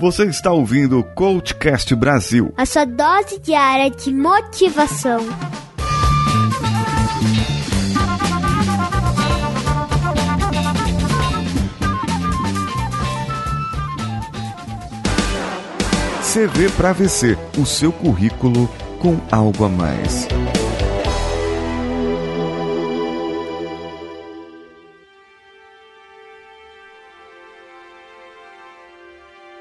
Você está ouvindo o Coachcast Brasil. A sua dose diária de motivação. CV para VC, o seu currículo com algo a mais.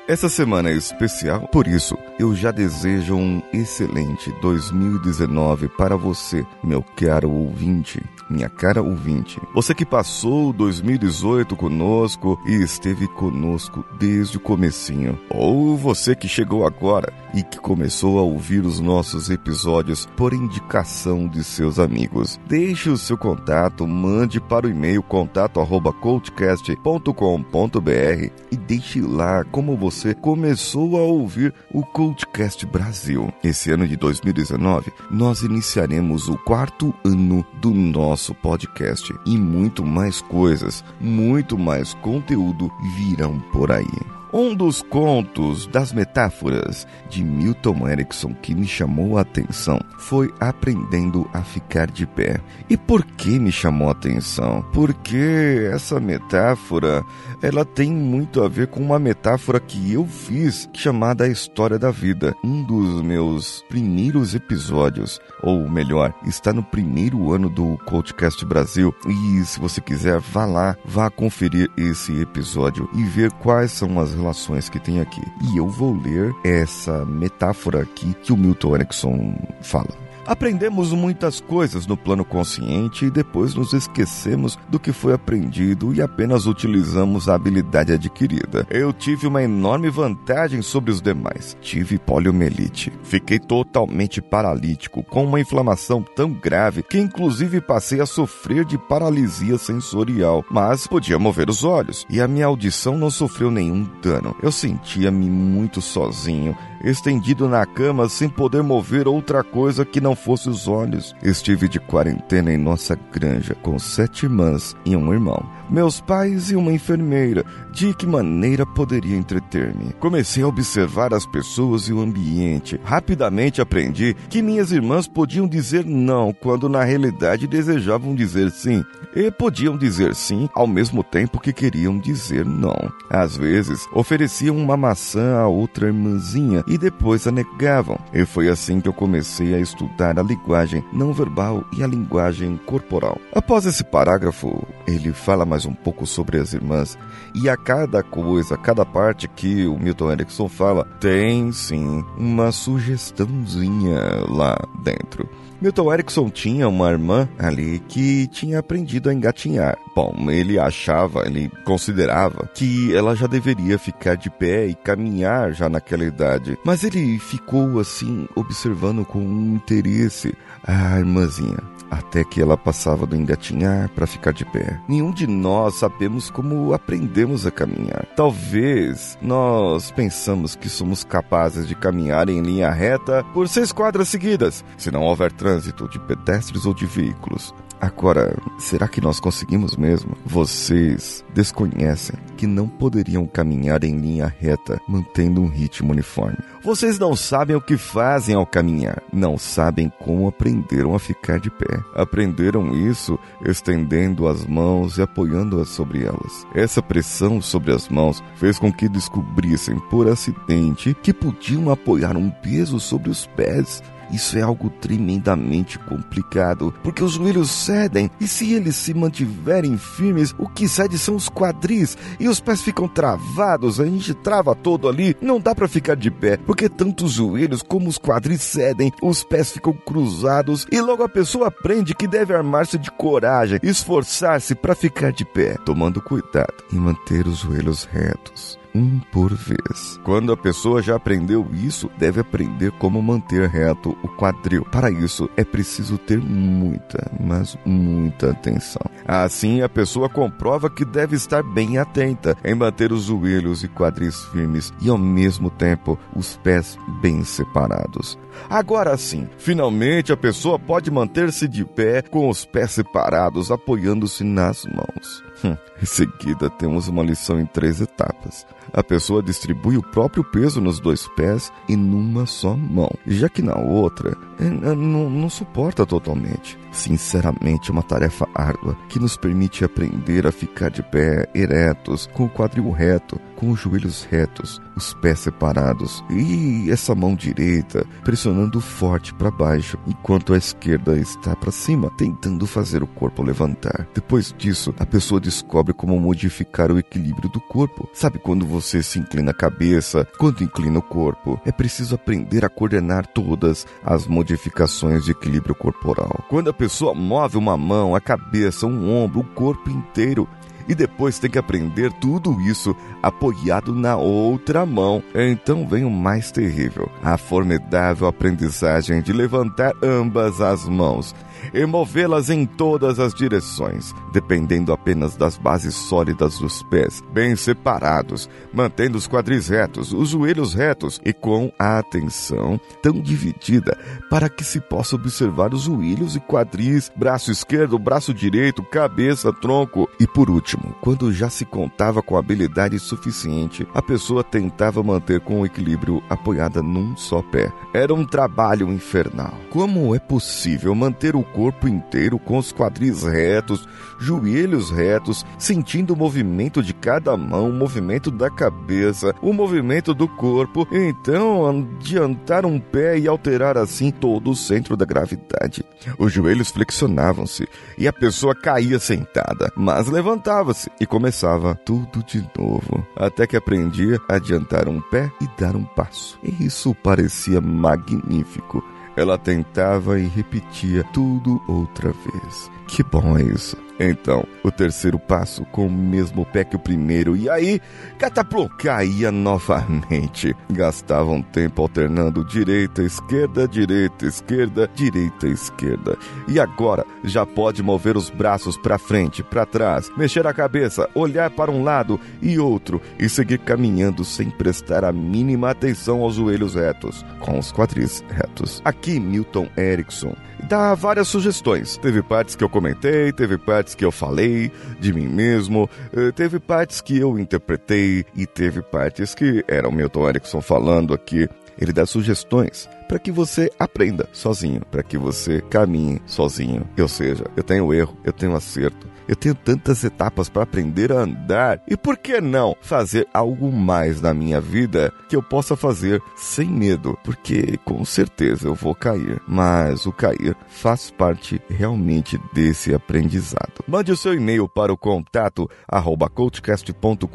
Essa semana é especial, por isso eu já desejo um excelente 2019 para você, meu caro ouvinte, minha cara ouvinte. Você que passou 2018 conosco e esteve conosco desde o comecinho, ou você que chegou agora e que começou a ouvir os nossos episódios por indicação de seus amigos. Deixe o seu contato, mande para o e-mail contato@coachcast.com.br e deixe lá como você você começou a ouvir o Coachcast Brasil. Esse ano de 2019, nós iniciaremos o quarto ano do nosso podcast e muito mais coisas, muito mais conteúdo virão por aí. Um dos contos das metáforas de Milton Erickson que me chamou a atenção foi Aprendendo a Ficar de Pé. E por que me chamou a atenção? Porque essa metáfora, ela tem muito a ver com uma metáfora que eu fiz chamada A História da Vida, um dos meus primeiros episódios, ou melhor, está no primeiro ano do Coachcast Brasil. E se você quiser, vá lá, vá conferir esse episódio e ver quais são as relações que tem aqui. E eu vou ler essa metáfora aqui que o Milton Erickson fala. Aprendemos muitas coisas no plano consciente e depois nos esquecemos do que foi aprendido e apenas utilizamos a habilidade adquirida. Eu tive uma enorme vantagem sobre os demais. Tive poliomielite. Fiquei totalmente paralítico, com uma inflamação tão grave que inclusive passei a sofrer de paralisia sensorial, mas podia mover os olhos e a minha audição não sofreu nenhum dano. Eu sentia-me muito sozinho estendido na cama sem poder mover outra coisa que não fosse os olhos. Estive de quarentena em nossa granja com sete irmãs e um irmão. Meus pais e uma enfermeira. De que maneira poderia entreter-me? Comecei a observar as pessoas e o ambiente. Rapidamente aprendi que minhas irmãs podiam dizer não quando na realidade desejavam dizer sim. E podiam dizer sim ao mesmo tempo que queriam dizer não. Às vezes, ofereciam uma maçã a outra irmãzinha e depois a negavam. E foi assim que eu comecei a estudar a linguagem não verbal e a linguagem corporal. Após esse parágrafo, ele fala mais um pouco sobre as irmãs e a cada coisa, cada parte que o Milton Erickson fala, tem sim uma sugestãozinha lá dentro. Milton Erickson tinha uma irmã ali que tinha aprendido a engatinhar. Bom, ele achava, ele considerava que ela já deveria ficar de pé e caminhar já naquela idade. Mas ele ficou assim, observando com interesse a irmãzinha até que ela passava do engatinhar para ficar de pé. Nenhum de nós sabemos como aprendemos a caminhar. Talvez nós pensamos que somos capazes de caminhar em linha reta por seis quadras seguidas, se não houver trânsito de pedestres ou de veículos. Agora, será que nós conseguimos mesmo? Vocês desconhecem que não poderiam caminhar em linha reta mantendo um ritmo uniforme. Vocês não sabem o que fazem ao caminhar, não sabem como aprenderam a ficar de pé. Aprenderam isso estendendo as mãos e apoiando-as sobre elas. Essa pressão sobre as mãos fez com que descobrissem por acidente que podiam apoiar um peso sobre os pés isso é algo tremendamente complicado, porque os joelhos cedem e se eles se mantiverem firmes, o que cede são os quadris e os pés ficam travados, a gente trava todo ali, não dá para ficar de pé, porque tanto os joelhos como os quadris cedem, os pés ficam cruzados e logo a pessoa aprende que deve armar-se de coragem, esforçar-se para ficar de pé, tomando cuidado e manter os joelhos retos um por vez. Quando a pessoa já aprendeu isso, deve aprender como manter reto o quadril. Para isso, é preciso ter muita, mas muita atenção. Assim, a pessoa comprova que deve estar bem atenta em manter os joelhos e quadris firmes e, ao mesmo tempo, os pés bem separados. Agora sim, finalmente a pessoa pode manter-se de pé com os pés separados, apoiando-se nas mãos. Hum, em seguida, temos uma lição em três etapas. A pessoa distribui o próprio peso nos dois pés e numa só mão, já que na outra é, é, não, não suporta totalmente. Sinceramente, é uma tarefa árdua que nos permite aprender a ficar de pé eretos, com o quadril reto, com os joelhos retos, os pés separados e essa mão direita pressionando forte para baixo, enquanto a esquerda está para cima, tentando fazer o corpo levantar. Depois disso, a pessoa descobre como modificar o equilíbrio do corpo. Sabe quando você se inclina a cabeça, quando inclina o corpo? É preciso aprender a coordenar todas as modificações de equilíbrio corporal. Quando a pessoa move uma mão, a cabeça, um ombro, o corpo inteiro, e depois tem que aprender tudo isso apoiado na outra mão. Então vem o mais terrível: a formidável aprendizagem de levantar ambas as mãos e movê-las em todas as direções, dependendo apenas das bases sólidas dos pés, bem separados, mantendo os quadris retos, os joelhos retos e com a atenção tão dividida para que se possa observar os joelhos e quadris, braço esquerdo, braço direito, cabeça, tronco. E por último, quando já se contava com habilidade suficiente, a pessoa tentava manter com o equilíbrio apoiada num só pé. Era um trabalho infernal. Como é possível manter o corpo inteiro com os quadris retos, joelhos retos, sentindo o movimento de cada mão, o movimento da cabeça, o movimento do corpo. Então, adiantar um pé e alterar assim todo o centro da gravidade. Os joelhos flexionavam-se e a pessoa caía sentada, mas levantava-se e começava tudo de novo, até que aprendia a adiantar um pé e dar um passo. E isso parecia magnífico. Ela tentava e repetia tudo outra vez. Que bom é isso. Então, o terceiro passo com o mesmo pé que o primeiro, e aí, cataplum, caía novamente. Gastavam tempo alternando direita, esquerda, direita, esquerda, direita, esquerda. E agora já pode mover os braços para frente, para trás, mexer a cabeça, olhar para um lado e outro e seguir caminhando sem prestar a mínima atenção aos joelhos retos, com os quadris retos. Aqui, Milton Erickson dá várias sugestões. Teve partes que eu comentei, teve partes que eu falei de mim mesmo, eh, teve partes que eu interpretei e teve partes que era o Milton Erickson falando aqui. Ele dá sugestões para que você aprenda sozinho, para que você caminhe sozinho. Ou seja, eu tenho erro, eu tenho acerto, eu tenho tantas etapas para aprender a andar. E por que não fazer algo mais na minha vida que eu possa fazer sem medo? Porque com certeza eu vou cair, mas o cair faz parte realmente desse aprendizado. Mande o seu e-mail para o contato arroba coachcast.com.br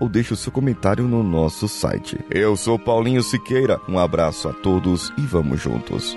ou deixe o seu comentário no nosso site. Eu sou Paulinho Siqueira, um abraço a todos e vamos juntos.